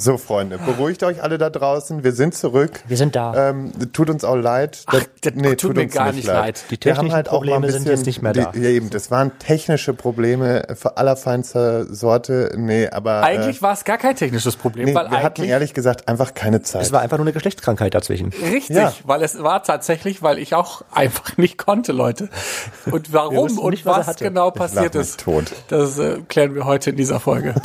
So, Freunde, beruhigt euch alle da draußen. Wir sind zurück. Wir sind da. Ähm, tut uns auch leid. Ach, das tut mir gar nicht leid. Die Wir haben technischen halt auch mal ein Probleme bisschen, sind jetzt nicht mehr da. Die, ja, eben, das waren technische Probleme für allerfeinster Sorte. Nee, aber Eigentlich war es gar kein technisches äh, Problem, nee, weil wir hatten ehrlich gesagt einfach keine Zeit. Es war einfach nur eine Geschlechtskrankheit dazwischen. Richtig, Ja. weil es war tatsächlich, weil ich auch einfach nicht konnte, Leute. Und warum und nicht, was was genau passiert ist, tot. das äh, klären wir heute in dieser Folge.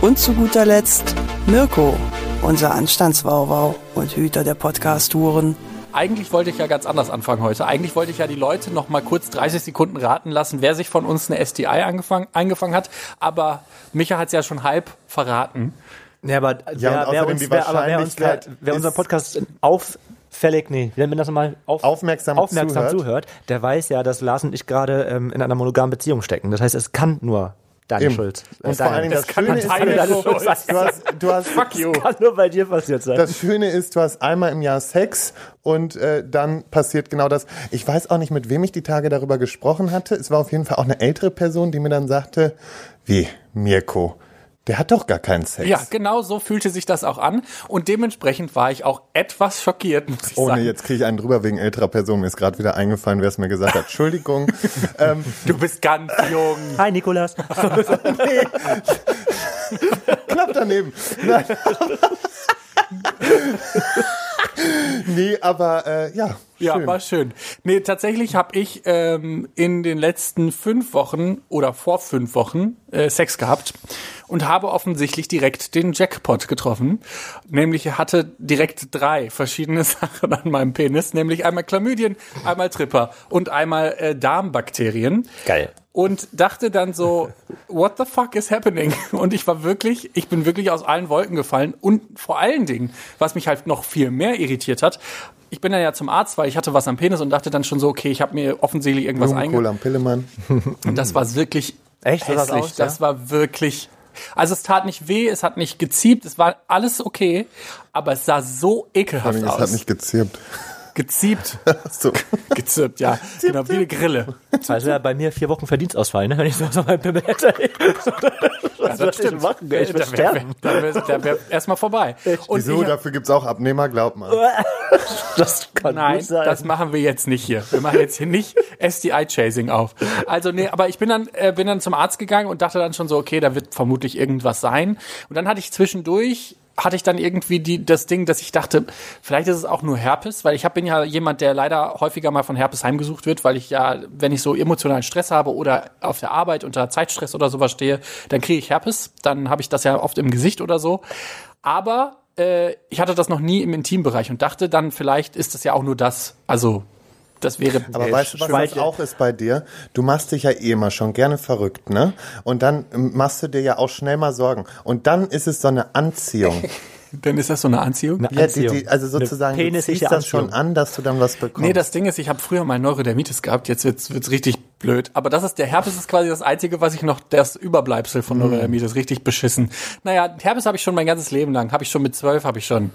Und zu guter Letzt Mirko, unser Anstandswauwau und Hüter der Podcast-Touren. Eigentlich wollte ich ja ganz anders anfangen heute. Eigentlich wollte ich ja die Leute noch mal kurz 30 Sekunden raten lassen, wer sich von uns eine STI angefangen, eingefangen hat. Aber Micha hat es ja schon halb verraten. Ja, aber Ja, wer, wer uns, wer, aber wer, uns, wer, wer unseren Podcast auffällig, nee, wie nennt man das nochmal? Auf, Aufmerksam aufmerksam zuhört. zuhört. der weiß ja, dass Lars und ich gerade ähm, in einer monogamen Beziehung stecken. Das heißt, es kann nur deine Eben. Schuld. Und vor allen Dingen das, Das kann Schöne ist, deine du Schuld hast, du hast, du hast, Fuck you. kann nur bei dir passiert sein. Das Schöne ist, du hast einmal im Jahr Sex und äh, dann passiert genau das. Ich weiß auch nicht, mit wem ich die Tage darüber gesprochen hatte. Es war auf jeden Fall auch eine ältere Person, die mir dann sagte, wie, Mirko, der hat doch gar keinen Sex. Ja, genau so fühlte sich das auch an. Und dementsprechend war ich auch etwas schockiert, muss ich Ohne, sagen. jetzt kriege ich einen drüber wegen älterer Person. Mir ist gerade wieder eingefallen, wer es mir gesagt hat. Entschuldigung. ähm, Du bist ganz jung. Hi, Nikolas. knapp daneben. Nein. nee, aber äh, ja. Ja, schön. war schön. Nee, tatsächlich habe ich ähm, in den letzten fünf Wochen oder vor fünf Wochen äh, Sex gehabt und habe offensichtlich direkt den Jackpot getroffen. Nämlich hatte direkt drei verschiedene Sachen an meinem Penis, nämlich einmal Chlamydien, einmal Tripper und einmal äh, Darmbakterien. Geil. Und dachte dann so, what the fuck is happening? Und ich war wirklich, ich bin wirklich aus allen Wolken gefallen. Und vor allen Dingen, was mich halt noch viel mehr irritiert hat, ich bin dann ja zum Arzt, weil ich hatte was am Penis und dachte dann schon so, okay, ich habe mir offensichtlich irgendwas Blumenkohl einge... am Pillemann. Und das war wirklich Echt? Hässlich. aus, das ja? war wirklich... Also es tat nicht weh, es hat nicht geziebt, es war alles okay, aber es sah so ekelhaft Es aus. hat nicht gezirpt. Geziebt, So. gezirpt, ja. genau, wie eine Grille. Also ja bei mir vier Wochen Verdienstausfall, ne? wenn ich so so mein Pimmel hätte. Was soll ich machen? Ich würde Da wär- sterben. Da wäre wär, wär erstmal vorbei. Und Wieso? ich- Dafür gibt's auch Abnehmer, glaub mal. Das kann Nein, gut sein. das machen wir jetzt nicht hier. Wir machen jetzt hier nicht STI-Chasing auf. Also nee, aber ich bin dann, äh, bin dann zum Arzt gegangen und dachte dann schon so, okay, da wird vermutlich irgendwas sein. Und dann hatte ich zwischendurch hatte ich dann irgendwie die, das Ding, dass ich dachte, vielleicht ist es auch nur Herpes, weil ich hab, bin ja jemand, der leider häufiger mal von Herpes heimgesucht wird, weil ich ja, wenn ich so emotionalen Stress habe oder auf der Arbeit unter Zeitstress oder sowas stehe, dann kriege ich Herpes. Dann habe ich das ja oft im Gesicht oder so. Aber äh, ich hatte das noch nie im Intimbereich und dachte dann, vielleicht ist das ja auch nur das. Also, das wäre. Aber weißt du, was das Schweiche. auch ist bei dir? Du machst dich ja eh immer schon gerne verrückt, ne? Und dann ähm, machst du dir ja auch schnell mal Sorgen. Und dann ist es so eine Anziehung. Dann ist das so eine Anziehung? Eine Ja, die, Anziehung. die, also sozusagen, du ziehst das schon Anziehung. an, dass du dann was bekommst. Nee, das Ding ist, ich habe früher mal Neurodermitis gehabt, jetzt wird's, wird's richtig blöd. Aber das ist der Herpes ist quasi das Einzige, was ich noch, das Überbleibsel von Neurodermitis, richtig beschissen. Naja, Herpes habe ich schon mein ganzes Leben lang. Habe ich schon mit zwölf, habe ich schon.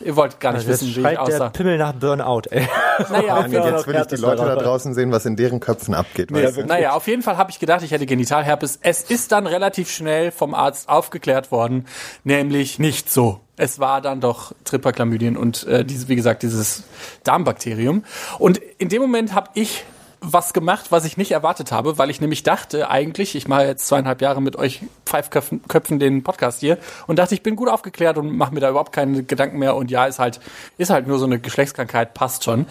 Ihr wollt gar nicht Jetzt wissen, wie ich schreit der aussah. Pimmel nach Burnout, ey. Naja, auf jeden jetzt will ich die Leute da draußen sehen, was in deren Köpfen abgeht. weißt du? Naja, auf jeden Fall habe ich gedacht, ich hätte Genitalherpes. Es ist dann relativ schnell vom Arzt aufgeklärt worden, nämlich nicht so. Es war dann doch Tripperchlamydien und äh, diese, wie gesagt, dieses Darmbakterium. Und in dem Moment habe ich was gemacht, was ich nicht erwartet habe, weil ich nämlich dachte eigentlich, ich mache jetzt zweieinhalb Jahre mit euch Pfeifköpfen Köpfen den Podcast hier und dachte, ich bin gut aufgeklärt und mache mir da überhaupt keine Gedanken mehr und ja, ist halt, ist halt nur so eine Geschlechtskrankheit, passt schon.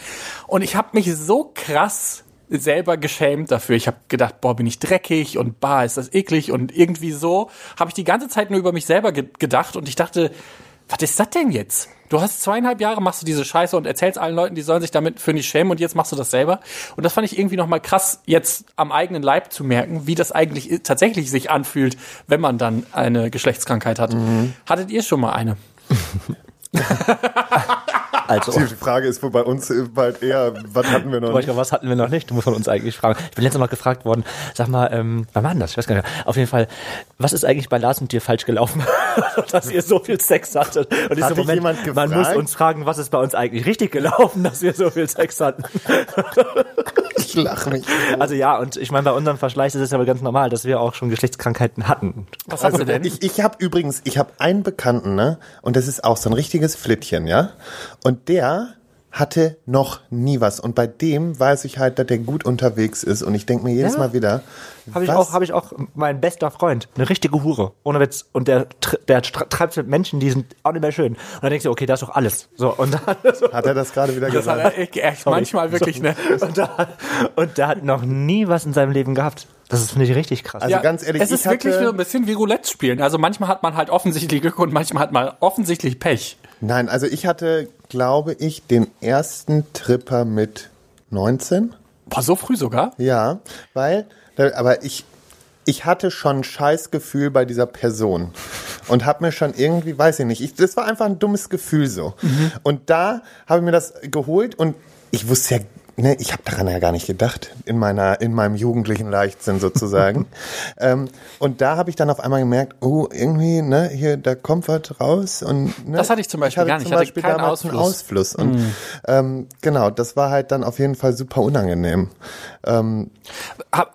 Und ich habe mich so krass selber geschämt dafür. Ich habe gedacht, boah, bin ich dreckig und bah, ist das eklig und irgendwie so habe ich die ganze Zeit nur über mich selber ge gedacht und ich dachte, was ist das denn jetzt? Du hast zweieinhalb Jahre, machst du diese Scheiße und erzählst allen Leuten, die sollen sich damit für nicht schämen und jetzt machst du das selber. Und das fand ich irgendwie nochmal krass, jetzt am eigenen Leib zu merken, wie das eigentlich tatsächlich sich anfühlt, wenn man dann eine Geschlechtskrankheit hat. Hattet ihr schon mal eine? Also, Die Frage ist wohl bei uns bald eher, was hatten wir noch nicht? Was hatten wir noch nicht? Du musst von uns eigentlich fragen. Ich bin letztes Mal gefragt worden, sag mal, ähm, wann war denn das? Ich weiß gar nicht mehr. Auf jeden Fall, was ist eigentlich bei Lars und dir falsch gelaufen, dass ihr so viel Sex hattet? Und Hat so, dich jemand man muss gefragt? uns fragen, was ist bei uns eigentlich richtig gelaufen, dass wir so viel Sex hatten? Ich lache mich. Also ja, und ich meine, bei unserem Verschleiß ist es aber ganz normal, dass wir auch schon Geschlechtskrankheiten hatten. Was hast du denn? Ich, ich habe übrigens, ich habe einen Bekannten, ne? Und das ist auch so ein richtiges Flittchen, ja? Und der hatte noch nie was. Und bei dem weiß ich halt, dass der gut unterwegs ist. Und ich denke mir jedes Ja. Mal wieder, Habe ich auch, habe ich auch mein bester Freund, eine richtige Hure, ohne Witz. Und der, der treibt mit Menschen, die sind auch nicht mehr schön. Und dann denkst du, okay, da ist doch alles. So und dann, so, hat er das gerade wieder Das hat gesagt? er echt, manchmal wirklich, ne? und, da, und der hat noch nie was in seinem Leben gehabt. Das ist finde ich richtig krass. Also ganz ehrlich, es ich ist wirklich so ein bisschen wie Roulette spielen. Also manchmal hat man halt offensichtlich Glück und manchmal hat man offensichtlich Pech. Nein, also ich hatte, glaube ich, den ersten Tripper mit 19. Boah, so früh sogar? Ja, weil, aber ich, ich hatte schon ein Scheißgefühl bei dieser Person und habe mir schon irgendwie, weiß ich nicht, ich, das war einfach ein dummes Gefühl so. Und da habe ich mir das geholt und ich wusste ja, ne, ich habe daran ja gar nicht gedacht in meiner, in meinem jugendlichen Leichtsinn sozusagen. ähm, und da habe ich dann auf einmal gemerkt, oh, irgendwie, ne, hier, da kommt was raus und ne, Das hatte ich zum Beispiel hatte gar nicht. Zum Ich hatte Beispiel damals einen Ausfluss. Ausfluss und ähm, genau, das war halt dann auf jeden Fall super unangenehm. Ähm,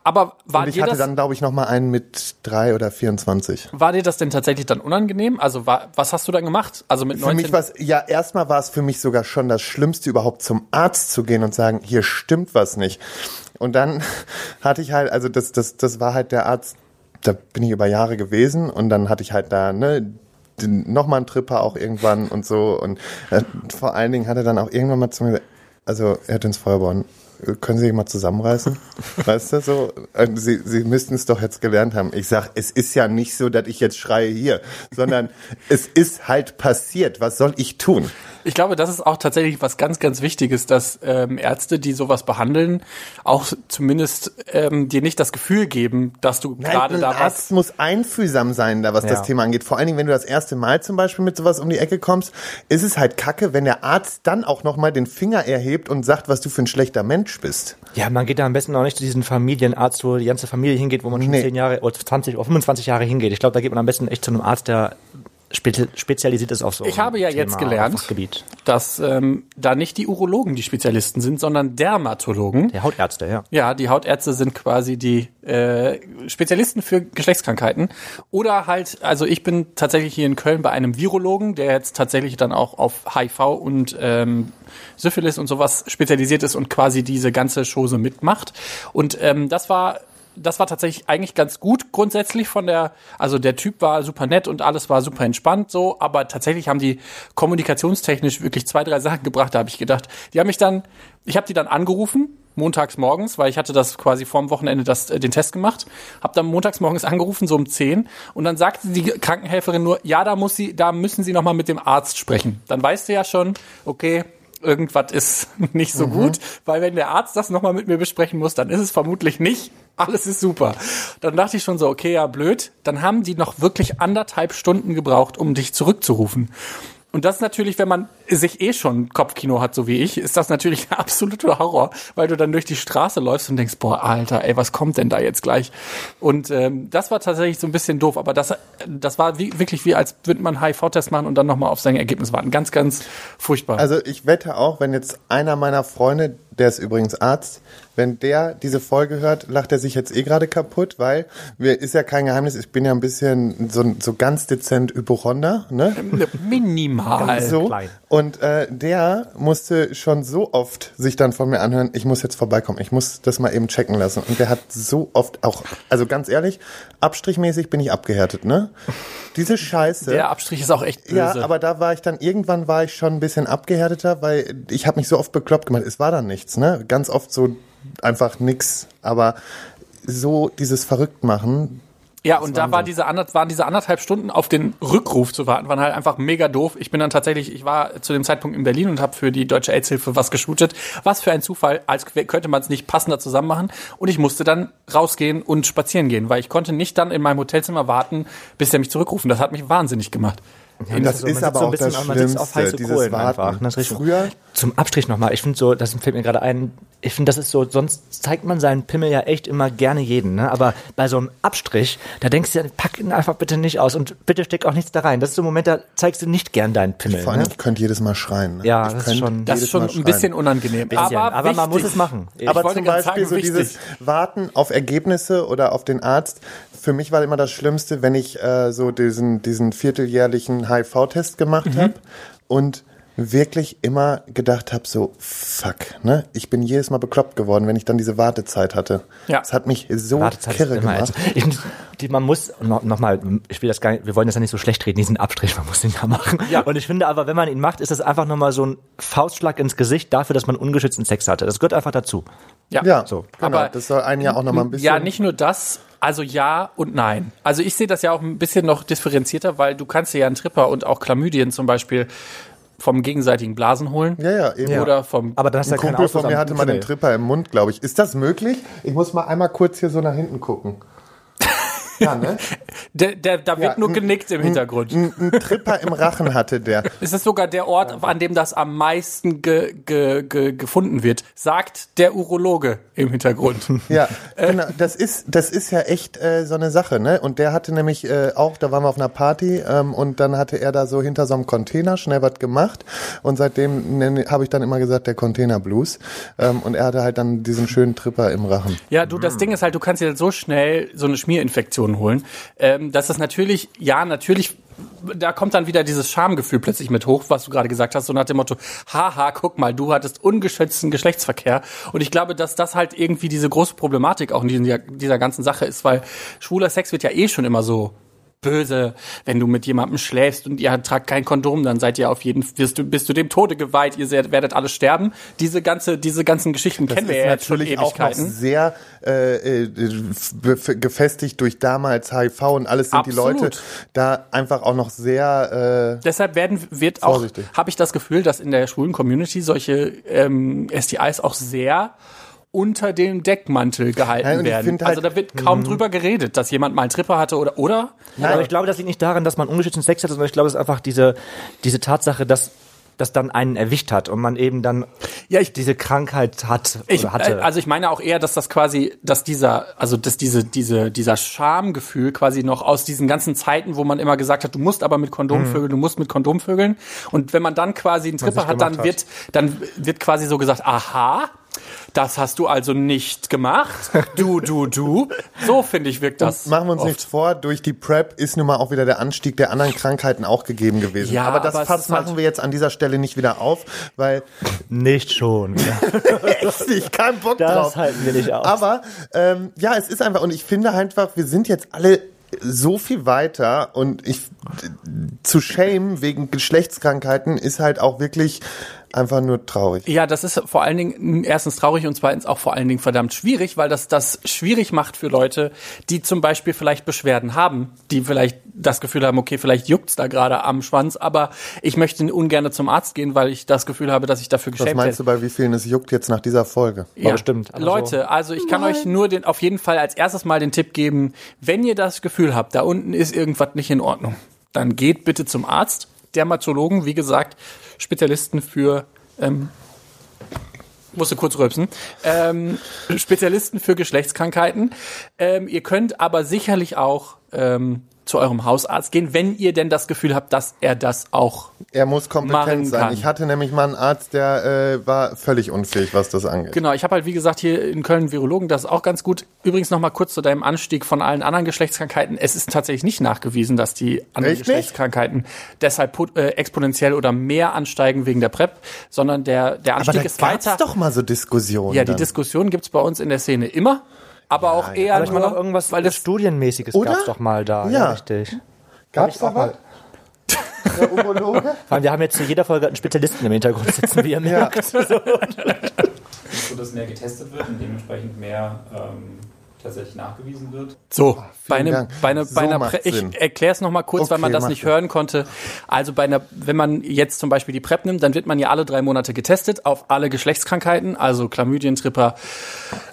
Aber war und ich dir hatte das, dann, glaube ich, noch mal einen mit drei oder 24. war dir das denn tatsächlich dann unangenehm? Also war, was hast du dann gemacht? Also mit Für 19 mich war ja, erstmal war es für mich sogar schon das Schlimmste, überhaupt zum Arzt zu gehen und sagen, hier stimmt was nicht. Und dann hatte ich halt, also das, das, das war halt der Arzt, da bin ich über Jahre gewesen und dann hatte ich halt da, ne, nochmal einen Tripper auch irgendwann und so. Und äh, vor allen Dingen hat er dann auch irgendwann mal zu mir gesagt, also Herr ins Feuerborn, können Sie sich mal zusammenreißen? weißt du, so, äh, Sie, Sie müssten es doch jetzt gelernt haben. Ich sag, es ist ja nicht so, dass ich jetzt schreie hier, sondern es ist halt passiert. Was soll ich tun? Ich glaube, das ist auch tatsächlich was ganz, ganz Wichtiges, dass ähm, Ärzte, die sowas behandeln, auch zumindest ähm, dir nicht das Gefühl geben, dass du gerade ein da was. Arzt muss einfühlsam sein, da was Ja. das Thema angeht. Vor allen Dingen, wenn du das erste Mal zum Beispiel mit sowas um die Ecke kommst, ist es halt kacke, wenn der Arzt dann auch nochmal den Finger erhebt und sagt, was du für ein schlechter Mensch bist. Ja, man geht da am besten auch nicht zu diesem Familienarzt, wo die ganze Familie hingeht, wo man schon Nee. 10 Jahre oder 20 oder 25 Jahre hingeht. Ich glaube, da geht man am besten echt zu einem Arzt, der spezi spezialisiert ist auf so Ich habe ja ein jetzt Thema, gelernt, Fachgebiet. dass ähm, da nicht die Urologen die Spezialisten sind, sondern Dermatologen. Der Hautärzte, ja. Ja, die Hautärzte sind quasi die äh, Spezialisten für Geschlechtskrankheiten. Oder halt, also ich bin tatsächlich hier in Köln bei einem Virologen, der jetzt tatsächlich dann auch auf HIV und ähm, Syphilis und sowas spezialisiert ist und quasi diese ganze Chose mitmacht. Und ähm, das war das war tatsächlich eigentlich ganz gut grundsätzlich von der, also der Typ war super nett und alles war super entspannt so, aber tatsächlich haben die kommunikationstechnisch wirklich zwei, drei Sachen gebracht, da habe ich gedacht. Die haben mich dann, ich habe die dann angerufen, montags morgens, weil ich hatte das quasi vorm Wochenende das, äh, den Test gemacht, habe dann montags morgens angerufen, so um 10 und dann sagte die Krankenhelferin nur, ja, da muss sie, da müssen Sie nochmal mit dem Arzt sprechen. Dann weißt du ja schon, okay, irgendwas ist nicht so gut, weil wenn der Arzt das nochmal mit mir besprechen muss, dann ist es vermutlich nicht. Alles ist super. Dann dachte ich schon so, okay, ja, blöd. Dann haben die noch wirklich anderthalb Stunden gebraucht, um dich zurückzurufen. Und das ist natürlich, wenn man sich eh schon Kopfkino hat, so wie ich, ist das natürlich ein absoluter Horror, weil du dann durch die Straße läufst und denkst, boah, Alter, ey, was kommt denn da jetzt gleich? Und ähm, das war tatsächlich so ein bisschen doof, aber das, das war wie, wirklich wie, als würde man einen HIV-Test machen und dann nochmal auf sein Ergebnis warten. Ganz, ganz furchtbar. Also ich wette auch, wenn jetzt einer meiner Freunde, der ist übrigens Arzt, wenn der diese Folge hört, lacht er sich jetzt eh gerade kaputt, weil mir ist ja kein Geheimnis, ich bin ja ein bisschen so, so ganz dezent Hypochonder, ne? Minimal. so. klein. Und äh, der musste schon so oft sich dann von mir anhören, ich muss jetzt vorbeikommen, ich muss das mal eben checken lassen. Und der hat so oft auch, also ganz ehrlich, abstrichmäßig bin ich abgehärtet, ne? Diese Scheiße. Der Abstrich ist auch echt böse. Ja, aber da war ich dann, irgendwann war ich schon ein bisschen abgehärteter, weil ich habe mich so oft bekloppt gemacht. Es war dann nichts, ne? Ganz oft so einfach nix. Aber so dieses Verrücktmachen, Ja, und da war diese ander, waren diese anderthalb Stunden auf den Rückruf zu warten, waren halt einfach mega doof. Ich bin dann tatsächlich, ich war zu dem Zeitpunkt in Berlin und habe für die Deutsche AIDS-Hilfe was geshootet. Was für ein Zufall, als könnte man es nicht passender zusammen machen. Und ich musste dann rausgehen und spazieren gehen, weil ich konnte nicht dann in meinem Hotelzimmer warten, bis er mich zurückrufen. Das hat mich wahnsinnig gemacht. Ja, das so, ist man aber sitzt so ein auch bisschen- das man sitzt auf heiße Schlimmste, dieses Kohlen Warten. einfach, ne, das ist richtig. Früher, Zum Abstrich nochmal, ich finde so, das fällt mir gerade ein, ich finde, das ist so, sonst zeigt man seinen Pimmel ja echt immer gerne jeden, ne? Aber bei so einem Abstrich, da denkst du ja, pack ihn einfach bitte nicht aus und bitte steck auch nichts da rein. Das ist so ein Moment, da zeigst du nicht gern deinen Pimmel. vor allem, Ne? ich könnte jedes Mal schreien. Ne? Ja, ich das ist schon- Das ist schon ein bisschen unangenehm. Bisschen, aber, aber man muss es machen. Ich Aber wollte zum gerade Beispiel sagen, so wichtig. dieses Warten auf Ergebnisse oder auf den Arzt. Für mich war immer das Schlimmste, wenn ich äh, so diesen, diesen vierteljährlichen HIV-Test gemacht Mhm. habe und wirklich immer gedacht habe, so fuck, ne? Ich bin jedes Mal bekloppt geworden, wenn ich dann diese Wartezeit hatte. Ja. Das hat mich so Wartezeit kirre gemacht. Ich, die, man muss, noch, noch mal, ich will das gar nicht, wir wollen das ja nicht so schlecht reden, diesen Abstrich, man muss den ja machen. Ja. Und ich finde aber, wenn man ihn macht, ist das einfach nochmal so ein Faustschlag ins Gesicht dafür, dass man ungeschützten Sex hatte. Das gehört einfach dazu. Ja. Ja, So. genau. Aber- das soll einen ja auch noch mal ein bisschen. Ja, nicht nur das, also ja und nein. Also ich sehe das ja auch ein bisschen noch differenzierter, weil du kannst dir ja einen Tripper und auch Chlamydien zum Beispiel vom gegenseitigen Blasen holen. Ja, ja, eben. Oder vom Aber dann hast Ein ja Kumpel von mir hatte mal den. Tripper im Mund, glaube ich. Ist das möglich? Ich muss mal einmal kurz hier so nach hinten gucken. Ja, ne? der, der, da wird Ja, nur genickt im Hintergrund. Ein, ein Tripper im Rachen hatte der. Es ist sogar der Ort, an dem das am meisten ge, ge, ge, gefunden wird, sagt der Urologe im Hintergrund. Ja, genau. Das ist, das ist ja echt äh, so eine Sache, ne? Und der hatte nämlich äh, auch, da waren wir auf einer Party ähm, und dann hatte er da so hinter so einem Container schnell was gemacht und seitdem habe ich dann immer gesagt, der Container Blues. Ähm, und er hatte halt dann diesen schönen Tripper im Rachen. Ja, du, das Ding ist halt, du kannst dir so schnell so eine Schmierinfektion holen, ähm, dass das natürlich, ja, natürlich, da kommt dann wieder dieses Schamgefühl plötzlich mit hoch, was du gerade gesagt hast, so nach dem Motto, haha, guck mal, du hattest ungeschützten Geschlechtsverkehr. Und ich glaube, dass das halt irgendwie diese große Problematik auch in dieser, dieser ganzen Sache ist, weil schwuler Sex wird ja eh schon immer so böse, wenn du mit jemandem schläfst und ihr tragt kein Kondom, dann seid ihr auf jeden wirst du bist du dem Tode geweiht, ihr seid, werdet alle sterben. Diese ganze diese ganzen Geschichten Das kennen wir ja jetzt schon natürlich auch Ewigkeiten. sehr äh, äh, gefestigt durch damals HIV und alles sind die Absolut. Leute da einfach auch noch sehr äh, Deshalb werden wird auch habe ich das Gefühl, dass in der schwulen Community solche ähm, STIs auch sehr unter dem Deckmantel gehalten Nein, ich werden. find also halt- da wird kaum drüber geredet, dass jemand mal einen Tripper hatte oder oder Aber ich glaube, das liegt nicht daran, dass man ungeschützten Sex hat, sondern ich glaube, es ist einfach diese, diese Tatsache, dass das dann einen erwischt hat und man eben dann Ja, ich- diese Krankheit hat Ich, oder hatte. äh, also ich meine auch eher, dass das quasi, dass dieser, also dass diese, diese, dieser Schamgefühl quasi noch aus diesen ganzen Zeiten, wo man immer gesagt hat, du musst aber mit Kondom vögeln, du musst mit Kondom vögeln. Und wenn man dann quasi einen Tripper hat, dann gemacht wird, dann wird quasi so gesagt, aha, das hast du also nicht gemacht. Du, du, du. So finde ich wirkt das. Machen wir uns oft. nichts vor, durch die PrEP ist nun mal auch wieder der Anstieg der anderen Krankheiten auch gegeben gewesen. Ja, aber das aber Fass halt- machen wir jetzt an dieser Stelle nicht wieder auf, weil nicht schon. echt nicht, kein Bock Das drauf. halten wir nicht aus. Aber ähm, ja, es ist einfach, und ich finde einfach, wir sind jetzt alle so viel weiter und ich zu shame wegen Geschlechtskrankheiten ist halt auch wirklich einfach nur traurig. Ja, das ist vor allen Dingen erstens traurig und zweitens auch vor allen Dingen verdammt schwierig, weil das das schwierig macht für Leute, die zum Beispiel vielleicht Beschwerden haben, die vielleicht das Gefühl haben, okay, vielleicht juckt's da gerade am Schwanz, aber ich möchte ungern zum Arzt gehen, weil ich das Gefühl habe, dass ich dafür Was geschämt meinst du, bei wie vielen es juckt jetzt nach dieser Folge? Ja, bestimmt. Aber Leute, also ich kann euch nur den, auf jeden Fall als erstes mal den Tipp geben, wenn ihr das Gefühl habt, da unten ist irgendwas nicht in Ordnung, dann geht bitte zum Arzt. Dermatologen, wie gesagt, Spezialisten für, ähm, musste kurz rülpsen, ähm, Spezialisten für Geschlechtskrankheiten. Ähm, ihr könnt aber sicherlich auch ähm, zu eurem Hausarzt gehen, wenn ihr denn das Gefühl habt, dass er das auch Er muss kompetent sein. kann. Ich hatte nämlich mal einen Arzt, der äh, war völlig unfähig, was das angeht. Genau, ich habe halt wie gesagt hier in Köln Virologen, das ist auch ganz gut. Übrigens noch mal kurz zu deinem Anstieg von allen anderen Geschlechtskrankheiten. Es ist tatsächlich nicht nachgewiesen, dass die anderen Echt nicht? Geschlechtskrankheiten deshalb pu- äh, exponentiell oder mehr ansteigen wegen der PrEP, sondern der, der Aber Anstieg da ist weiter. doch mal so Diskussionen. ja, die dann. Diskussion gibt's bei uns in der Szene immer, aber auch eher Aber ich meine auch irgendwas weil das Studienmäßiges Oder? gab's doch mal da. Ja. richtig. Gab's da was? Der Urologe? Vor allem, wir haben jetzt zu jeder Folge einen Spezialisten im Hintergrund sitzen, wie ihr merkt. so dass mehr getestet wird und dementsprechend mehr ähm, tatsächlich nachgewiesen wird. So, bei, einem, bei, einer, So bei einer, Prä ich erkläre es nochmal kurz, weil Okay, man das nicht Sinn. hören konnte. Also bei einer, wenn man jetzt zum Beispiel die PrEP nimmt, dann wird man ja alle drei Monate getestet auf alle Geschlechtskrankheiten, also Chlamydien, Tripper,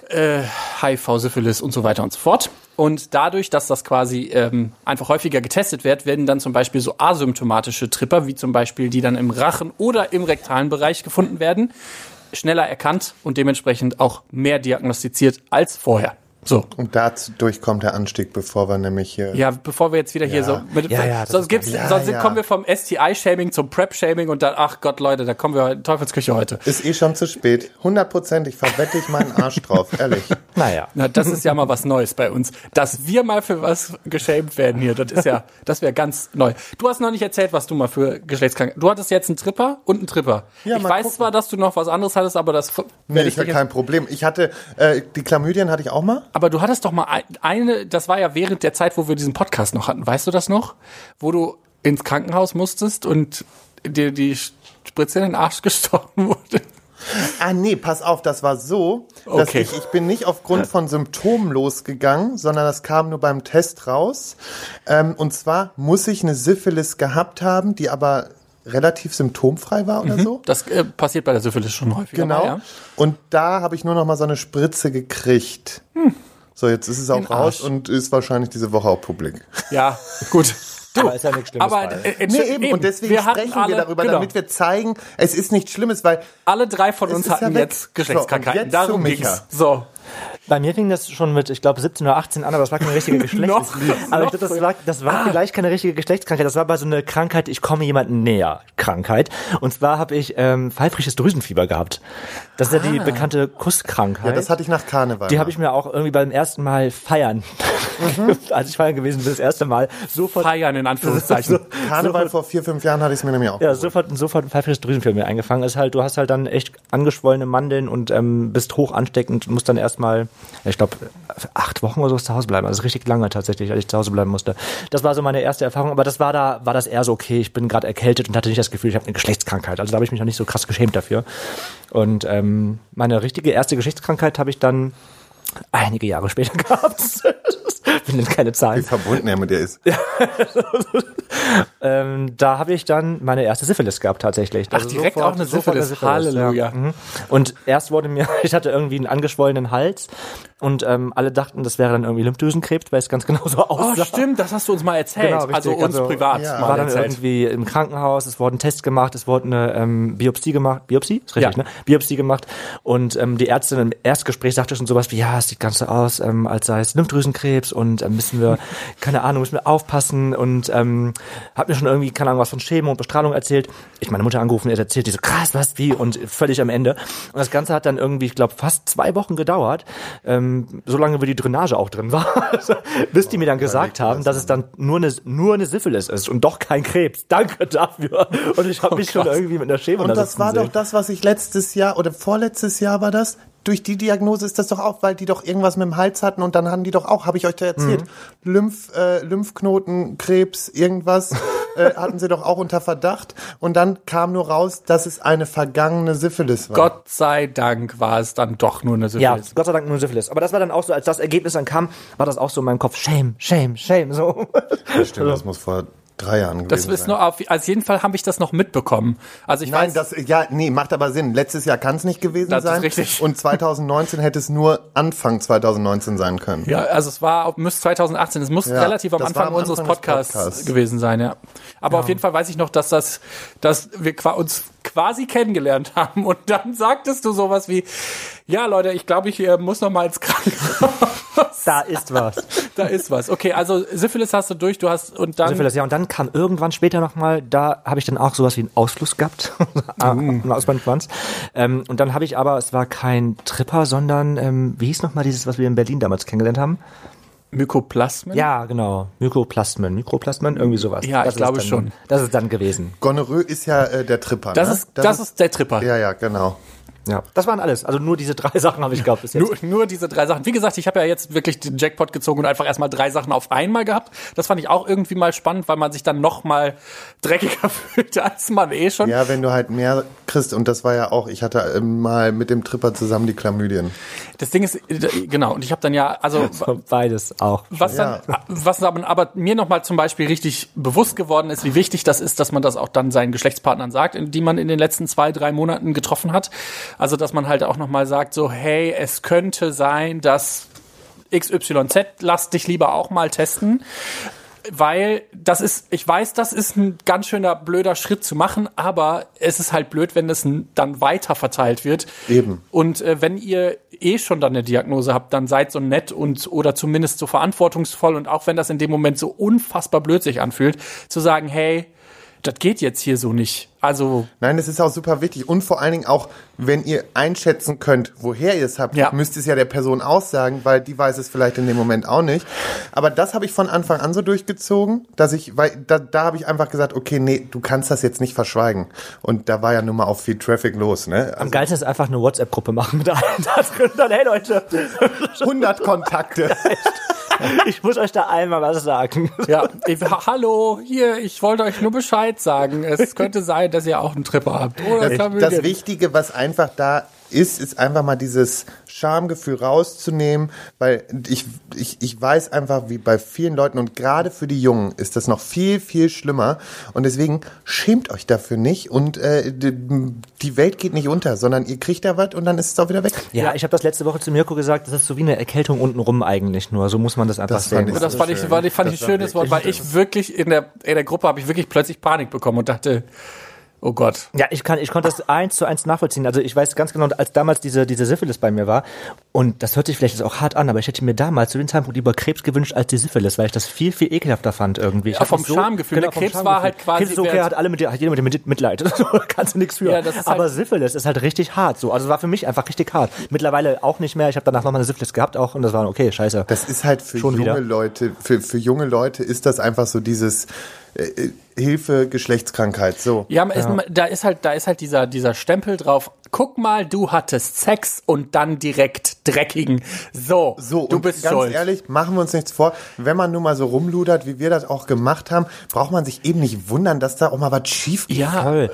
äh, HIV, Syphilis und so weiter und so fort. Und dadurch, dass das quasi ähm, einfach häufiger getestet wird, werden dann zum Beispiel so asymptomatische Tripper, wie zum Beispiel die dann im Rachen oder im rektalen Bereich gefunden werden, schneller erkannt und dementsprechend auch mehr diagnostiziert als vorher. So. Und dadurch kommt der Anstieg, bevor wir nämlich hier. Ja, bevor wir jetzt wieder hier Ja. so mit, Ja, ja, sonst gibt's, Ja, sonst ja. kommen wir vom STI-Shaming zum Prep-Shaming und dann, ach Gott, Leute, da kommen wir in Teufelsküche heute. Ist eh schon zu spät. Hundertprozentig verwette ich meinen Arsch drauf, ehrlich. Naja. Na, das ist ja mal was Neues bei uns. Dass wir mal für was geschämt werden hier, das ist ja, das wäre ganz neu. Du hast noch nicht erzählt, was du mal für Geschlechtskrankheit. Du hattest jetzt einen Tripper und einen Tripper. Ja, ich weiß gucken. zwar, dass du noch was anderes hattest, aber das Nee, ich vergessen. kein Problem. Ich hatte, äh, die Chlamydien hatte ich auch mal. Aber du hattest doch mal ein- eine, das war ja während der Zeit, wo wir diesen Podcast noch hatten. Weißt du das noch? Wo du ins Krankenhaus musstest und dir die Spritze in den Arsch gestochen wurde. Ah, nee, pass auf, das war so, dass Okay. ich, ich bin nicht aufgrund von Symptomen losgegangen, sondern das kam nur beim Test raus. Ähm, und zwar muss ich eine Syphilis gehabt haben, die aber relativ symptomfrei war oder so. Das äh, passiert bei der Syphilis schon häufiger. Genau. Mal, ja. Und da habe ich nur noch mal so eine Spritze gekriegt. So, jetzt ist es auch Den raus Arsch. und ist wahrscheinlich diese Woche auch publik. ja, gut. Aber ist ja nichts Schlimmes Aber äh, äh, Nee, eben. Und deswegen wir sprechen alle, wir darüber, genau, damit wir zeigen, es ist nichts Schlimmes, weil alle drei von uns ja hatten weg. jetzt Geschlechtskrankheiten. So, und jetzt Darum zu ging's. So. Bei mir fing das schon mit, ich glaube, 17 oder 18 an, aber das war keine richtige Geschlechts... Noch- aber ich glaube, das war, das war vielleicht keine richtige Geschlechtskrankheit. Das war bei so einer Krankheit, ich komme jemandem näher Krankheit. Und zwar habe ich ähm, pfeifrisches Drüsenfieber gehabt. Das ist ja die bekannte Kusskrankheit. ja, das hatte ich nach Karneval. die habe ich mir auch irgendwie beim ersten Mal feiern, als ich feiern gewesen bin, das erste Mal sofort Feiern in Anführungszeichen. Karneval vor vier, fünf Jahren hatte ich es mir nämlich auch. Ja, geholt. sofort, sofort ein pfeifrisches Drüsenfieber mir eingefangen. Ist halt, du hast halt dann echt angeschwollene Mandeln und ähm, bist hoch ansteckend und musst dann erstmal, ja, ich glaube, acht Wochen oder so zu Hause bleiben. Also richtig lange tatsächlich, als ich zu Hause bleiben musste. Das war so meine erste Erfahrung, aber das war da, war das eher so, okay, ich bin gerade erkältet und hatte nicht das Gefühl, ich habe eine Geschlechtskrankheit. Also da habe ich mich noch nicht so krass geschämt dafür. Und ähm, meine richtige erste Geschlechtskrankheit habe ich dann einige Jahre später gehabt. Ich nenne keine Wie Zahlen. verbunden er mit dir ist. Ähm, da habe ich dann meine erste Syphilis gehabt tatsächlich. Also Ach, direkt auch eine Syphilis. Halleluja. Ja. Mhm. Und erst wurde mir, ich hatte irgendwie einen angeschwollenen Hals und ähm, alle dachten, das wäre dann irgendwie Lymphdrüsenkrebs, weil es ganz genau so Oh, aussah. stimmt, das hast du uns mal erzählt. Genau, also uns Also, privat ja. war dann erzählt. irgendwie im Krankenhaus, es wurden Tests gemacht, es wurde eine ähm, Biopsie gemacht. Biopsie? Ist richtig, Ja. ne? Biopsie gemacht. Und ähm, die Ärztin im Erstgespräch sagte schon sowas wie, ja, es sieht ganz so aus, ähm, als sei es Lymphdrüsenkrebs und ähm, müssen wir, keine Ahnung, müssen wir aufpassen und ähm, hat mir schon irgendwie, keine Ahnung, was von Chemo und Bestrahlung erzählt. Ich meine Mutter angerufen, er erzählt, die so, krass, was, wie? Und völlig am Ende. Und das Ganze hat dann irgendwie, ich glaube, fast zwei Wochen gedauert, ähm, so lange wie die Drainage auch drin war, bis die mir dann gesagt haben, dass es dann nur eine, nur eine Syphilis ist und doch kein Krebs. Danke dafür. Und ich habe mich schon irgendwie mit einer Chemo Und da das war sehen. doch das, was ich letztes Jahr oder vorletztes Jahr war das. Durch die Diagnose ist das doch auch, weil die doch irgendwas mit dem Hals hatten und dann hatten die doch auch, habe ich euch da erzählt, Mhm. Lymph, äh, Lymphknoten, Krebs, irgendwas äh, hatten sie doch auch unter Verdacht. Und dann kam nur raus, dass es eine vergangene Syphilis war. Gott sei Dank war es dann doch nur eine Ja, Syphilis. Gott sei Dank nur Syphilis. Aber das war dann auch so, als das Ergebnis dann kam, war das auch so in meinem Kopf, shame, shame, shame, so. Stimmt, das muss vor drei Jahren gewesen Das ist sein. nur auf, als jeden Fall habe ich das noch mitbekommen. Also ich Nein, weiß, das, ja, nee, macht aber Sinn. Letztes Jahr kann es nicht gewesen Das ist sein. richtig. Und 2019 hätte es nur Anfang 2019 sein können. ja, also es war, müsste 2018, es muss Ja, relativ am Anfang am unseres Anfang des Podcasts, Podcasts. gewesen sein, ja. Aber auf jeden Fall weiß ich noch, dass das, dass wir uns quasi kennengelernt haben und dann sagtest du sowas wie, ja Leute, ich glaube, ich äh, muss noch mal ins Krankenhaus. Da ist was. da ist was. Okay, also Syphilis hast du durch, du hast und dann Syphilis, ja. Und dann kam irgendwann später nochmal, da habe ich dann auch sowas wie einen Ausfluss gehabt. einen Ausbandschwanz. Ähm, und dann habe ich aber, es war kein Tripper, sondern, ähm, wie hieß nochmal dieses, was wir in Berlin damals kennengelernt haben? Mykoplasmen. Ja, genau. Mykoplasmen. Mykoplasmen, irgendwie sowas. Ja, ich ist glaube dann, schon. Das ist dann gewesen. Gonorrhoe ist ja äh, der Tripper. Das ne? ist das, ist der Tripper. Ja, ja, genau. Ja. Das waren alles. Also nur diese drei Sachen habe ich gehabt bis jetzt. Nur, nur diese drei Sachen. Wie gesagt, ich habe ja jetzt wirklich den Jackpot gezogen und einfach erstmal drei Sachen auf einmal gehabt. Das fand ich auch irgendwie mal spannend, weil man sich dann noch mal dreckiger fühlt, als man eh schon. Ja, wenn du halt mehr kriegst, und das war ja auch, ich hatte äh, mal mit dem Tripper zusammen die Chlamydien. Das Ding ist, äh, genau, und ich habe dann ja, also Beides auch. was dann, was aber, aber mir nochmal zum Beispiel richtig bewusst geworden ist, wie wichtig das ist, dass man das auch dann seinen Geschlechtspartnern sagt, die man in den letzten zwei, drei Monaten getroffen hat. Also, dass man halt auch nochmal sagt, so, hey, es könnte sein, dass XYZ, lass dich lieber auch mal testen weil das ist, ich weiß, das ist ein ganz schöner blöder Schritt zu machen, aber es ist halt blöd, wenn das dann weiter verteilt wird. Eben. Und äh, wenn ihr eh schon dann eine Diagnose habt, dann seid so nett und oder zumindest so verantwortungsvoll und auch wenn das in dem Moment so unfassbar blöd sich anfühlt, zu sagen, hey, das geht jetzt hier so nicht. Also Nein, das ist auch super wichtig. Und vor allen Dingen auch, wenn ihr einschätzen könnt, woher ihr es habt, Ja. müsst ihr es ja der Person aussagen, weil die weiß es vielleicht in dem Moment auch nicht. Aber das habe ich von Anfang an so durchgezogen, dass ich, weil da, da habe ich einfach gesagt, okay, nee, du kannst das jetzt nicht verschweigen. Und da war ja nun mal auch viel Traffic los, ne? Am Also geilsten ist einfach eine WhatsApp-Gruppe machen mit allen da drin. Dann, hey Leute, 100 Kontakte. ich muss euch da einmal was sagen. ja, ich, ha- hallo, hier, ich wollte euch nur Bescheid sagen. Es könnte sein, dass ihr auch einen Tripper habt. Oder Das, das Wichtige, was einfach da ist, ist einfach mal dieses Schamgefühl rauszunehmen, weil ich, ich, ich weiß einfach, wie bei vielen Leuten und gerade für die Jungen ist das noch viel, viel schlimmer und deswegen schämt euch dafür nicht und äh, die, Welt geht nicht unter, sondern ihr kriegt da was und dann ist es auch wieder weg. Ja, ich habe das letzte Woche zu Mirko gesagt, das ist so wie eine Erkältung untenrum eigentlich nur. So muss man das einfach Das sehen. ich das so fand ich, schön. fand ich, fand ich Das ein war schönes Wort, weil ich wirklich in der, in der Gruppe habe ich wirklich plötzlich Panik bekommen und dachte, oh Gott. Ja, ich kann, ich konnte das eins zu eins nachvollziehen. Also ich weiß ganz genau, als damals diese, diese Syphilis bei mir war, und das hört sich vielleicht jetzt auch hart an, aber ich hätte mir damals zu dem Zeitpunkt lieber Krebs gewünscht als die Syphilis, weil ich das viel, viel ekelhafter fand irgendwie. Ich Ja, vom mich Schamgefühl. Genau, Der vom Krebs war halt quasi Krebs ist okay, hat alle mit dir, hat jeder mit dir mit, Mitleid. da kannst du nichts für. Ja, aber halt- Syphilis ist halt richtig hart so. Also es war für mich einfach richtig hart. Mittlerweile auch nicht mehr. Ich habe danach nochmal eine Syphilis gehabt auch und das war okay, scheiße. Das ist halt für Schon junge wieder. Leute, für, für junge Leute ist das einfach so dieses Hilfe, Geschlechtskrankheit, so. Ja, es- da ist halt, da ist halt dieser, dieser Stempel drauf. Guck mal, du hattest Sex und dann direkt dreckigen. So, So, du und bist ganz schuld. ehrlich, machen wir uns nichts vor. Wenn man nun mal so rumludert, wie wir das auch gemacht haben, braucht man sich eben nicht wundern, dass da auch mal was schief geht. ja, Toll.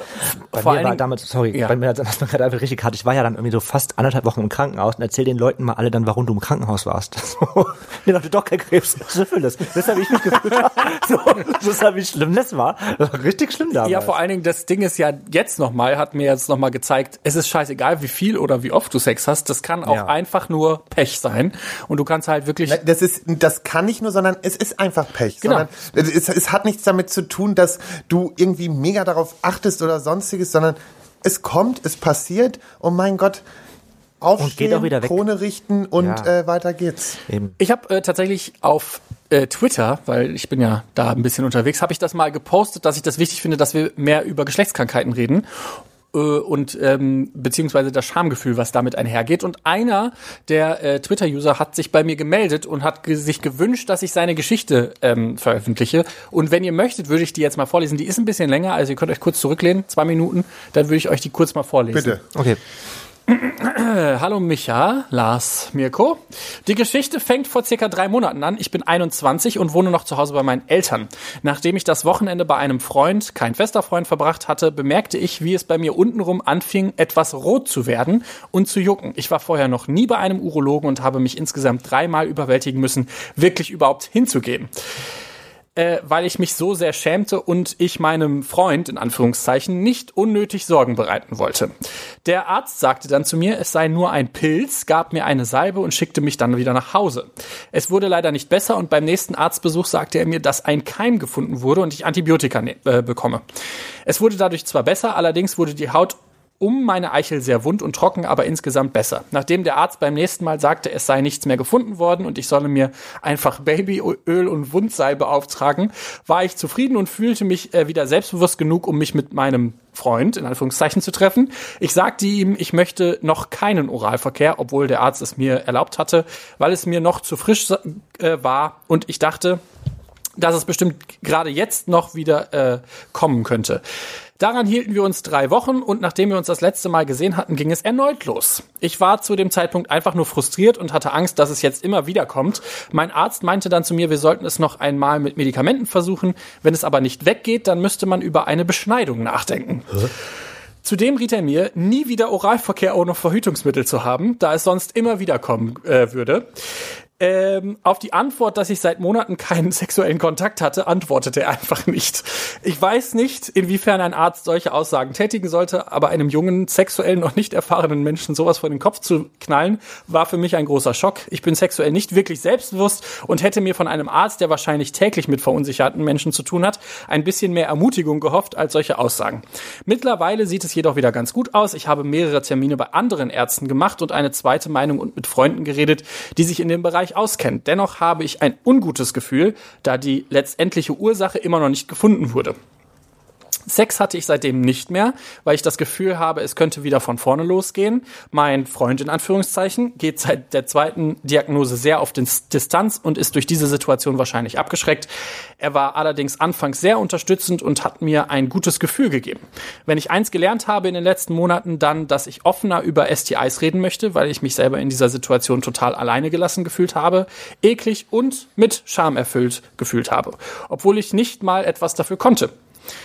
Bei Vor mir war damals, sorry, Ja. bei mir das war gerade einfach richtig hart. Ich war ja dann irgendwie so fast anderthalb Wochen im Krankenhaus und erzähl den Leuten mal alle dann, warum du im Krankenhaus warst. So. Nee, Leute, doch kein Krebs, Syphilis. Das habe ich mich gefühlt. So, das habe ich schlimm, das war, das war richtig schlimm damals. Ja, vor allen Dingen, das Ding ist ja jetzt nochmal, hat mir jetzt nochmal gezeigt, es ist scheißegal, wie viel oder wie oft du Sex hast. Das kann auch Ja. einfach nur Pech sein. Und du kannst halt wirklich. Das ist, das kann nicht nur, sondern es ist einfach Pech. Genau. Sondern es, es hat nichts damit zu tun, dass du irgendwie mega darauf achtest oder sonstiges, sondern es kommt, es passiert und mein Gott, aufstehen, geht auch wieder weg. Krone richten und Ja. äh, weiter geht's. Eben. Ich habe äh, tatsächlich auf äh, Twitter, weil ich bin ja da ein bisschen unterwegs, habe ich das mal gepostet, dass ich das wichtig finde, dass wir mehr über Geschlechtskrankheiten reden und ähm, beziehungsweise das Schamgefühl, was damit einhergeht. Und einer der äh, Twitter-User hat sich bei mir gemeldet und hat ge sich gewünscht, dass ich seine Geschichte ähm, veröffentliche. Und wenn ihr möchtet, würde ich die jetzt mal vorlesen. Die ist ein bisschen länger, also ihr könnt euch kurz zurücklehnen, zwei Minuten, dann würde ich euch die kurz mal vorlesen. Bitte. Okay. Äh, Hallo Micha, Lars, Mirko. Die Geschichte fängt vor circa drei Monaten an. Ich bin 21 und wohne noch zu Hause bei meinen Eltern. Nachdem ich das Wochenende bei einem Freund, kein fester Freund, verbracht hatte, bemerkte ich, wie es bei mir untenrum anfing, etwas rot zu werden und zu jucken. Ich war vorher noch nie bei einem Urologen und habe mich insgesamt dreimal überwältigen müssen, wirklich überhaupt hinzugehen äh, weil ich mich so sehr schämte und ich meinem Freund, in Anführungszeichen, nicht unnötig Sorgen bereiten wollte. Der Arzt sagte dann zu mir, es sei nur ein Pilz, gab mir eine Salbe und schickte mich dann wieder nach Hause. Es wurde leider nicht besser und beim nächsten Arztbesuch sagte er mir, dass ein Keim gefunden wurde und ich Antibiotika ne äh, bekomme. Es wurde dadurch zwar besser, allerdings wurde die Haut um meine Eichel sehr wund und trocken, aber insgesamt besser. Nachdem der Arzt beim nächsten Mal sagte, es sei nichts mehr gefunden worden und ich solle mir einfach Babyöl und Wundsalbe auftragen, war ich zufrieden und fühlte mich äh, wieder selbstbewusst genug, um mich mit meinem Freund, in Anführungszeichen, zu treffen. Ich sagte ihm, ich möchte noch keinen Oralverkehr, obwohl der Arzt es mir erlaubt hatte, weil es mir noch zu frisch äh, war und ich dachte, dass es bestimmt gerade jetzt noch wieder äh, kommen könnte. Daran hielten wir uns drei Wochen und nachdem wir uns das letzte Mal gesehen hatten, ging es erneut los. Ich war zu dem Zeitpunkt einfach nur frustriert und hatte Angst, dass es jetzt immer wieder kommt. Mein Arzt meinte dann zu mir, wir sollten es noch einmal mit Medikamenten versuchen. Wenn es aber nicht weggeht, dann müsste man über eine Beschneidung nachdenken. Zudem riet er mir, nie wieder Oralverkehr ohne Verhütungsmittel zu haben, da es sonst immer wieder kommen äh, würde. Ähm, auf die Antwort, dass ich seit Monaten keinen sexuellen Kontakt hatte, antwortete er einfach nicht. Ich weiß nicht, inwiefern ein Arzt solche Aussagen tätigen sollte, aber einem jungen, sexuell noch nicht erfahrenen Menschen sowas vor den Kopf zu knallen, war für mich ein großer Schock. Ich bin sexuell nicht wirklich selbstbewusst und hätte mir von einem Arzt, der wahrscheinlich täglich mit verunsicherten Menschen zu tun hat, ein bisschen mehr Ermutigung gehofft als solche Aussagen. Mittlerweile sieht es jedoch wieder ganz gut aus. Ich habe mehrere Termine bei anderen Ärzten gemacht und eine zweite Meinung und mit Freunden geredet, die sich in dem Bereich auskennt. Dennoch habe ich ein ungutes Gefühl, da die letztendliche Ursache immer noch nicht gefunden wurde. Sex hatte ich seitdem nicht mehr, weil ich das Gefühl habe, es könnte wieder von vorne losgehen. Mein Freund in Anführungszeichen geht seit der zweiten Diagnose sehr auf Distanz und ist durch diese Situation wahrscheinlich abgeschreckt. Er war allerdings anfangs sehr unterstützend und hat mir ein gutes Gefühl gegeben. Wenn ich eins gelernt habe in den letzten Monaten, dann, dass ich offener über STIs reden möchte, weil ich mich selber in dieser Situation total alleine gelassen gefühlt habe, eklig und mit Scham erfüllt gefühlt habe, obwohl ich nicht mal etwas dafür konnte.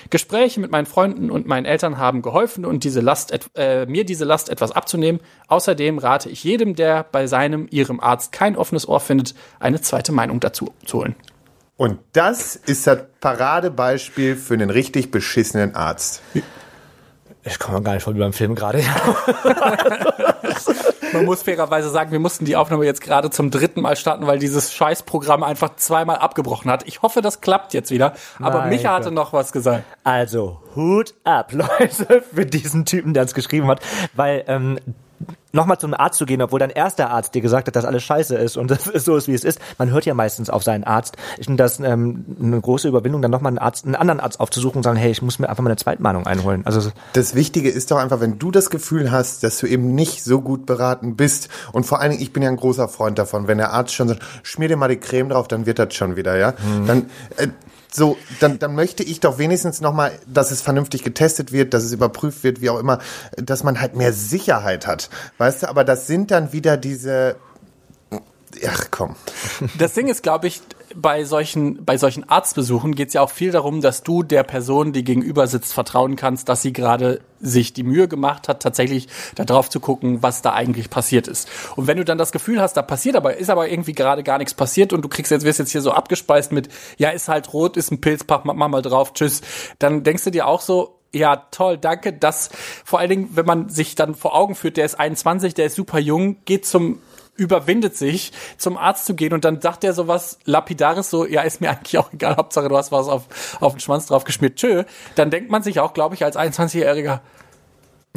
Gespräche mit meinen Freunden und meinen Eltern haben geholfen und diese Last, äh, mir diese Last etwas abzunehmen. Außerdem rate ich jedem, der bei seinem, ihrem Arzt kein offenes Ohr findet, eine zweite Meinung dazu zu holen. Und das ist das Paradebeispiel für einen richtig beschissenen Arzt. Ich komme gar nicht voll wie beim Film gerade. Man muss fairerweise sagen, wir mussten die Aufnahme jetzt gerade zum dritten Mal starten, weil dieses Scheißprogramm einfach zweimal abgebrochen hat. Ich hoffe, das klappt jetzt wieder. Aber Mein Micha hatte noch was gesagt. Also, Hut ab, Leute, für diesen Typen, der uns geschrieben hat. Weil, ähm, nochmal zum Arzt zu gehen, obwohl dein erster Arzt dir gesagt hat, dass alles scheiße ist und das ist so ist, wie es ist. Man hört ja meistens auf seinen Arzt. Ich finde das ähm, eine große Überwindung, dann nochmal einen Arzt, einen anderen Arzt aufzusuchen und sagen, hey, ich muss mir einfach mal eine Zweitmeinung einholen. Also Das Wichtige ist doch einfach, wenn du das Gefühl hast, dass du eben nicht so gut beraten bist und vor allen Dingen, ich bin ja ein großer Freund davon, wenn der Arzt schon sagt, schmier dir mal die Creme drauf, dann wird das schon wieder, ja. Dann äh, so, dann, dann möchte ich doch wenigstens nochmal, dass es vernünftig getestet wird, dass es überprüft wird, wie auch immer, dass man halt mehr Sicherheit hat. Weißt du, aber das sind dann wieder diese. Ach komm. Das Ding ist, glaube ich, bei solchen, bei solchen Arztbesuchen geht es ja auch viel darum, dass du der Person, die gegenüber sitzt, vertrauen kannst, dass sie gerade sich die Mühe gemacht hat, tatsächlich da drauf zu gucken, was da eigentlich passiert ist. Und wenn du dann das Gefühl hast, da passiert aber, ist aber irgendwie gerade gar nichts passiert und du kriegst jetzt, wirst jetzt hier so abgespeist mit, ja, ist halt rot, ist ein Pilz, pack mach mal drauf, tschüss, dann denkst du dir auch so, ja, toll, danke. Das vor allen Dingen, wenn man sich dann vor Augen führt, der ist 21, der ist super jung, geht zum überwindet sich, zum Arzt zu gehen und dann sagt er sowas lapidares so, ja, ist mir eigentlich auch egal, Hauptsache du hast was auf, auf den Schwanz drauf geschmiert, tschö, dann denkt man sich auch, glaube ich, als 21-Jähriger,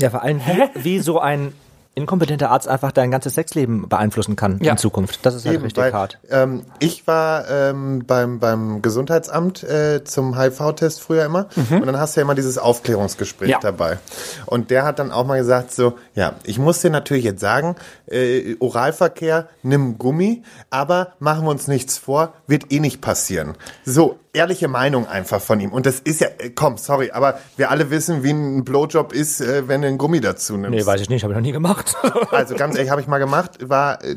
ja, vor allem wie, wie so ein inkompetenter Arzt einfach dein ganzes Sexleben beeinflussen kann Ja. in Zukunft. Das ist halt Eben, richtig weil, hart. Ähm, ich war ähm, beim, beim Gesundheitsamt äh, zum HIV-Test früher immer und dann hast du ja immer dieses Aufklärungsgespräch Ja. dabei. Und der hat dann auch mal gesagt so, ja, ich muss dir natürlich jetzt sagen, äh, Oralverkehr, nimm Gummi, aber machen wir uns nichts vor, wird eh nicht passieren. So, ehrliche Meinung einfach von ihm. Und das ist ja, äh, komm, sorry, aber wir alle wissen, wie ein Blowjob ist, äh, wenn du einen Gummi dazu nimmst. Nee, weiß ich nicht, habe ich noch nie gemacht. Also ganz ehrlich, habe ich mal gemacht, war äh,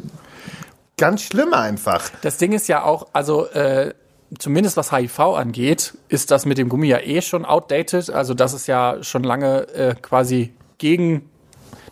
ganz schlimm einfach. Das Ding ist ja auch, also äh, zumindest was HIV angeht, ist das mit dem Gummi ja eh schon outdated. Also das ist ja schon lange äh, quasi gegen,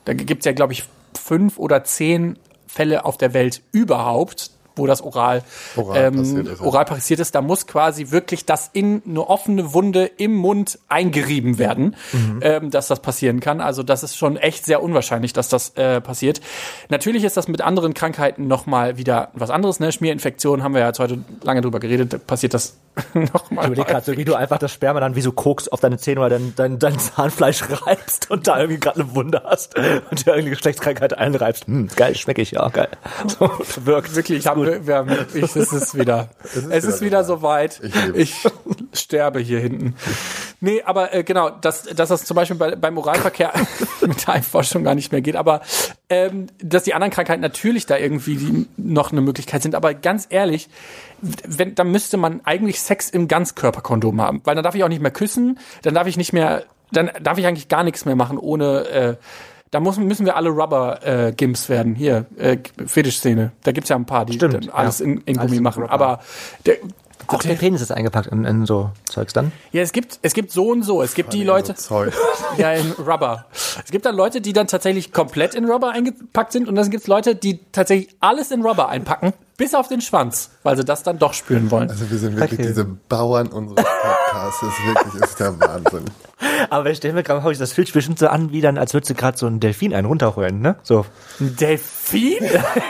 da gibt's ja, glaube ich, fünf oder zehn Fälle auf der Welt überhaupt, wo das oral, Oral ähm, passiert ist, ja. oral passiert ist. Da muss quasi wirklich das in eine offene Wunde im Mund eingerieben werden, ähm, dass das passieren kann. Also das ist schon echt sehr unwahrscheinlich, dass das äh, passiert. Natürlich ist das mit anderen Krankheiten nochmal wieder was anderes. Ne? Schmierinfektionen haben wir ja jetzt heute lange drüber geredet. Da passiert das Ich nochmal. überlege gerade so, wie du einfach das Sperma dann wie so Koks auf deine Zähne oder dein, dein, dein Zahnfleisch reibst und da irgendwie gerade eine Wunde hast und dir irgendeine Geschlechtskrankheit einreibst. Hm, geil, schmecke ich, ja, geil. So, wirkt. Wirklich, ich habe, wir haben, ich, es ist wieder, es ist wieder soweit. Ich. Ich sterbe hier hinten. Nee, aber äh, genau, dass, dass das zum Beispiel bei, beim Oralverkehr mit der Forschung gar nicht mehr geht, aber ähm, dass die anderen Krankheiten natürlich da irgendwie die noch eine Möglichkeit sind. Aber ganz ehrlich, wenn, dann müsste man eigentlich Sex im Ganzkörperkondom haben, weil dann darf ich auch nicht mehr küssen, dann darf ich nicht mehr, dann darf ich eigentlich gar nichts mehr machen ohne. Äh, da muss, müssen wir alle Rubber-Gimps werden. Hier, äh, Fetischszene. Da gibt's ja ein paar, die Stimmt, alles ja. in, in Alles Gummi in machen. Aber der, Auch der Penis ist eingepackt in, in so Zeugs dann. Ja, es gibt, es gibt so und so. Es gibt die Leute, So ja, in Rubber. Es gibt dann Leute, die dann tatsächlich komplett in Rubber eingepackt sind und dann gibt es Leute, die tatsächlich alles in Rubber einpacken, bis auf den Schwanz, weil sie das dann doch spüren wollen. Also wir sind wirklich Okay. diese Bauern unseres Podcasts. Das ist wirklich ist der Wahnsinn. Aber ich stelle mir gerade vor, das fühlt sich bestimmt so an, wie dann, als würdest du gerade so einen Delfin einen runterholen, ne? So. Ein Delfin?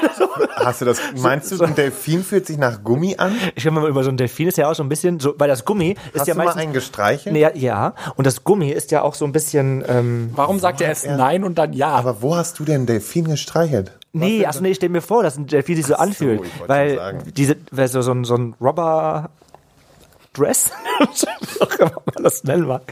Hast du das? Meinst du, ein Delfin fühlt sich nach Gummi an? Ich habe mal über so ein Delfin ist ja auch so ein bisschen so, weil das Gummi ist Hast ja du mal meistens. einen gestreichelt? Nee, ja, ja, und das Gummi ist ja auch so ein bisschen. Ähm, Warum sagt er erst nein und dann ja? Aber wo hast du denn Delfin gestreichelt? Nee, achso, nee, ich stelle mir vor, dass ein Delfin sich so anfühlt. schon weil diese, weil so, so ein, so ein Robber Dress, immer man das nennen mag,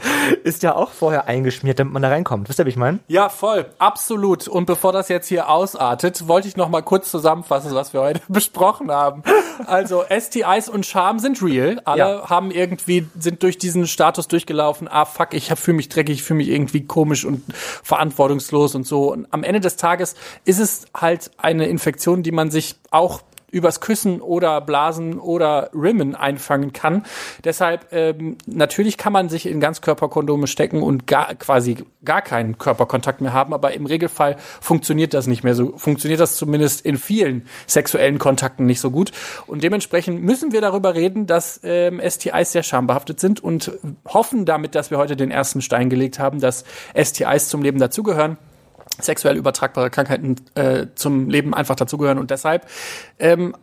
ist ja auch vorher eingeschmiert, damit man da reinkommt. Wisst ihr, wie ich meine? Ja, voll, absolut. Und bevor das jetzt hier ausartet, wollte ich noch mal kurz zusammenfassen, was wir heute besprochen haben. Also STIs und Scham sind real. Alle Ja. haben irgendwie sind durch diesen Status durchgelaufen. Ah, fuck, ich fühle mich dreckig, ich fühle mich irgendwie komisch und verantwortungslos und so. Und am Ende des Tages ist es halt eine Infektion, die man sich auch übers Küssen oder Blasen oder Rimmen einfangen kann. Deshalb ähm, natürlich kann man sich in Ganzkörperkondome stecken und gar quasi gar keinen Körperkontakt mehr haben, aber im Regelfall funktioniert das nicht mehr so. Funktioniert das zumindest in vielen sexuellen Kontakten nicht so gut. Und dementsprechend müssen wir darüber reden, dass ähm, STIs sehr schambehaftet sind und hoffen damit, dass wir heute den ersten Stein gelegt haben, dass STIs zum Leben dazugehören sexuell übertragbare Krankheiten äh, zum Leben einfach dazugehören und deshalb ähm,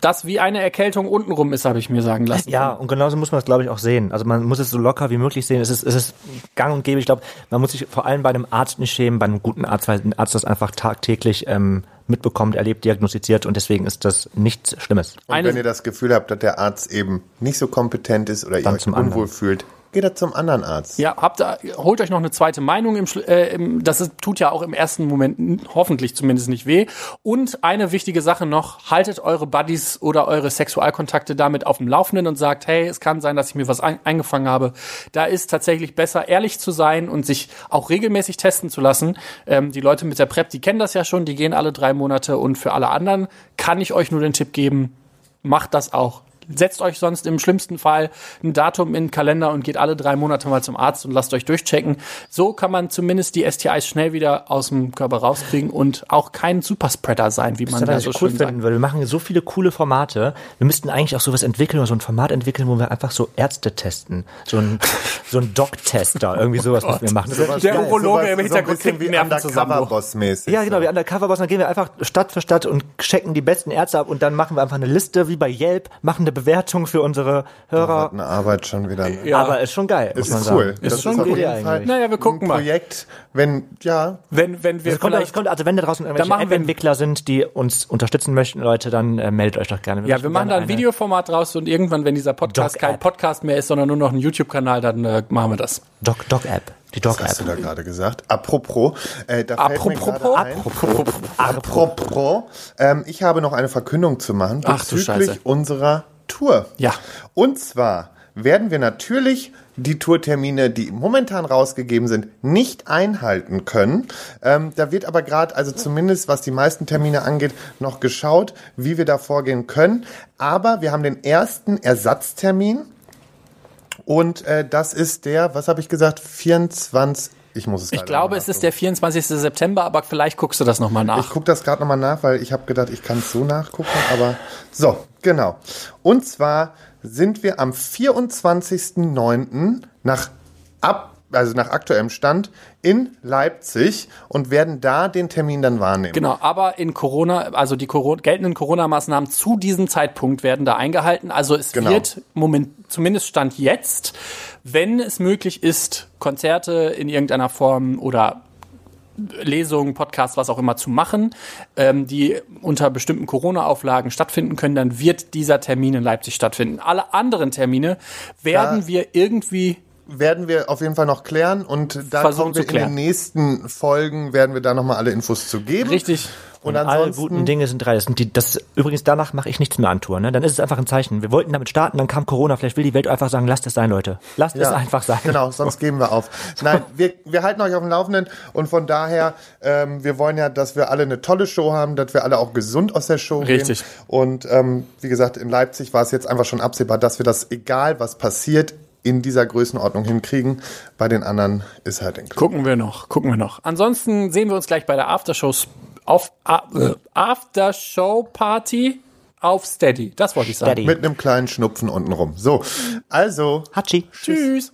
das wie eine Erkältung untenrum ist, habe ich mir sagen lassen. Ja, und genauso muss man es, glaube ich, auch sehen. Also man muss es so locker wie möglich sehen. Es ist, es ist gang und gäbe. Ich glaube, man muss sich vor allem bei einem Arzt nicht schämen, bei einem guten Arzt, weil ein Arzt das einfach tagtäglich ähm, mitbekommt, erlebt, diagnostiziert und deswegen ist das nichts Schlimmes. Und Eine- wenn ihr das Gefühl habt, dass der Arzt eben nicht so kompetent ist oder ihr euch zum unwohl anderen. fühlt, geht er zum anderen Arzt. Ja, habt holt euch noch eine zweite Meinung. Im, äh, im, das ist, tut ja auch im ersten Moment hoffentlich zumindest nicht weh. Und eine wichtige Sache noch, haltet eure Buddies oder eure Sexualkontakte damit auf dem Laufenden und sagt, hey, es kann sein, dass ich mir was ein, eingefangen habe. Da ist tatsächlich besser, ehrlich zu sein und sich auch regelmäßig testen zu lassen. Ähm, die Leute mit der PrEP, die kennen das ja schon, die gehen alle drei Monate. Und für alle anderen kann ich euch nur den Tipp geben, macht das auch. Setzt euch sonst im schlimmsten Fall ein Datum in den Kalender und geht alle drei Monate mal zum Arzt und lasst euch durchchecken. So kann man zumindest die STIs schnell wieder aus dem Körper rauskriegen und auch kein Superspreader sein, wie man Das was so cool schön sagt. finden würde. Wir machen so viele coole Formate. Wir müssten eigentlich auch sowas entwickeln oder so ein Format entwickeln, wo wir einfach so Ärzte testen. So ein, so ein Doc-Tester. Irgendwie sowas müssen wir machen. Wäre Der. Urologe im Hintergrund so wie. Undercover-Boss-mäßig. Ja, genau, wie Undercover-Boss, dann gehen wir einfach Stadt für Stadt und checken die besten Ärzte ab und dann machen wir einfach eine Liste, wie bei Yelp, machen eine Bewertung für unsere Hörer. Eine Arbeit schon wieder. ne? Ja. Aber ist schon geil, muss Ist cool. Ist schon auf gut jeden eigentlich. Fall Naja, wir gucken ein mal. Projekt, wenn, ja, Wenn, wenn wir Es kommt, es kommt, also wenn da draußen irgendwelche wir- App-Entwickler sind, die uns unterstützen möchten, Leute, dann äh, meldet euch doch gerne. Ja, wir machen da ein Videoformat draus und irgendwann, wenn dieser Podcast kein Podcast mehr ist, sondern nur noch ein YouTube-Kanal, dann äh, machen wir das. Doc, Doc-App. Die was hast du da gerade gesagt? Apropos, äh, da fällt mir Apropos? gerade ein, apropos, ähm, ich habe noch eine Verkündung zu machen Ach du bezüglich Scheiße. unserer Tour. Ja. Und zwar werden wir natürlich die Tourtermine, die momentan rausgegeben sind, nicht einhalten können. Ähm, da wird aber gerade, also zumindest was die meisten Termine angeht, noch geschaut, wie wir da vorgehen können. Aber wir haben den ersten Ersatztermin und äh, das ist der, was habe ich gesagt, 24. Ich muss es Ich glaube, es ist der 24. September, aber vielleicht guckst du das nochmal ich nach. gucke das gerade nochmal nach, weil ich habe gedacht, ich kann es so nachgucken, aber so, genau. Und zwar sind wir am 24.09. nach ab also nach aktuellem Stand in Leipzig und werden da den Termin dann wahrnehmen. Genau, aber in Corona, also die Coro geltenden Corona-Maßnahmen zu diesem Zeitpunkt werden da eingehalten. Also es Genau. wird Moment, zumindest Stand jetzt, wenn es möglich ist, Konzerte in irgendeiner Form oder Lesungen, Podcasts, was auch immer zu machen, ähm, die unter bestimmten Corona-Auflagen stattfinden können, dann wird dieser Termin in Leipzig stattfinden. Alle anderen Termine werden Da- wir irgendwie werden wir auf jeden Fall noch klären und da Versuchen kommen wir in den nächsten Folgen werden wir da nochmal alle Infos zu geben. Richtig. Und, Und alle guten Dinge sind drei. Das sind die, das, übrigens, danach mache ich nichts mehr an Tour. Ne? Dann ist es einfach ein Zeichen. Wir wollten damit starten, dann kam Corona. Vielleicht will die Welt einfach sagen, lasst es sein, Leute. Lasst es Ja, einfach sein. Genau, sonst geben wir auf. Nein, wir, wir halten euch auf dem Laufenden und von daher, ähm, wir wollen ja, dass wir alle eine tolle Show haben, dass wir alle auch gesund aus der Show Richtig. gehen. Und ähm, wie gesagt, in Leipzig war es jetzt einfach schon absehbar, dass wir das, egal was passiert, in dieser Größenordnung hinkriegen. Bei den anderen ist halt ein Gucken wir noch, gucken wir noch. Ansonsten sehen wir uns gleich bei der Aftershow auf äh, Aftershow Party auf Steady. Das wollte ich sagen. Steady. mit einem kleinen Schnupfen unten rum. So, also Hatschi. Tschüss.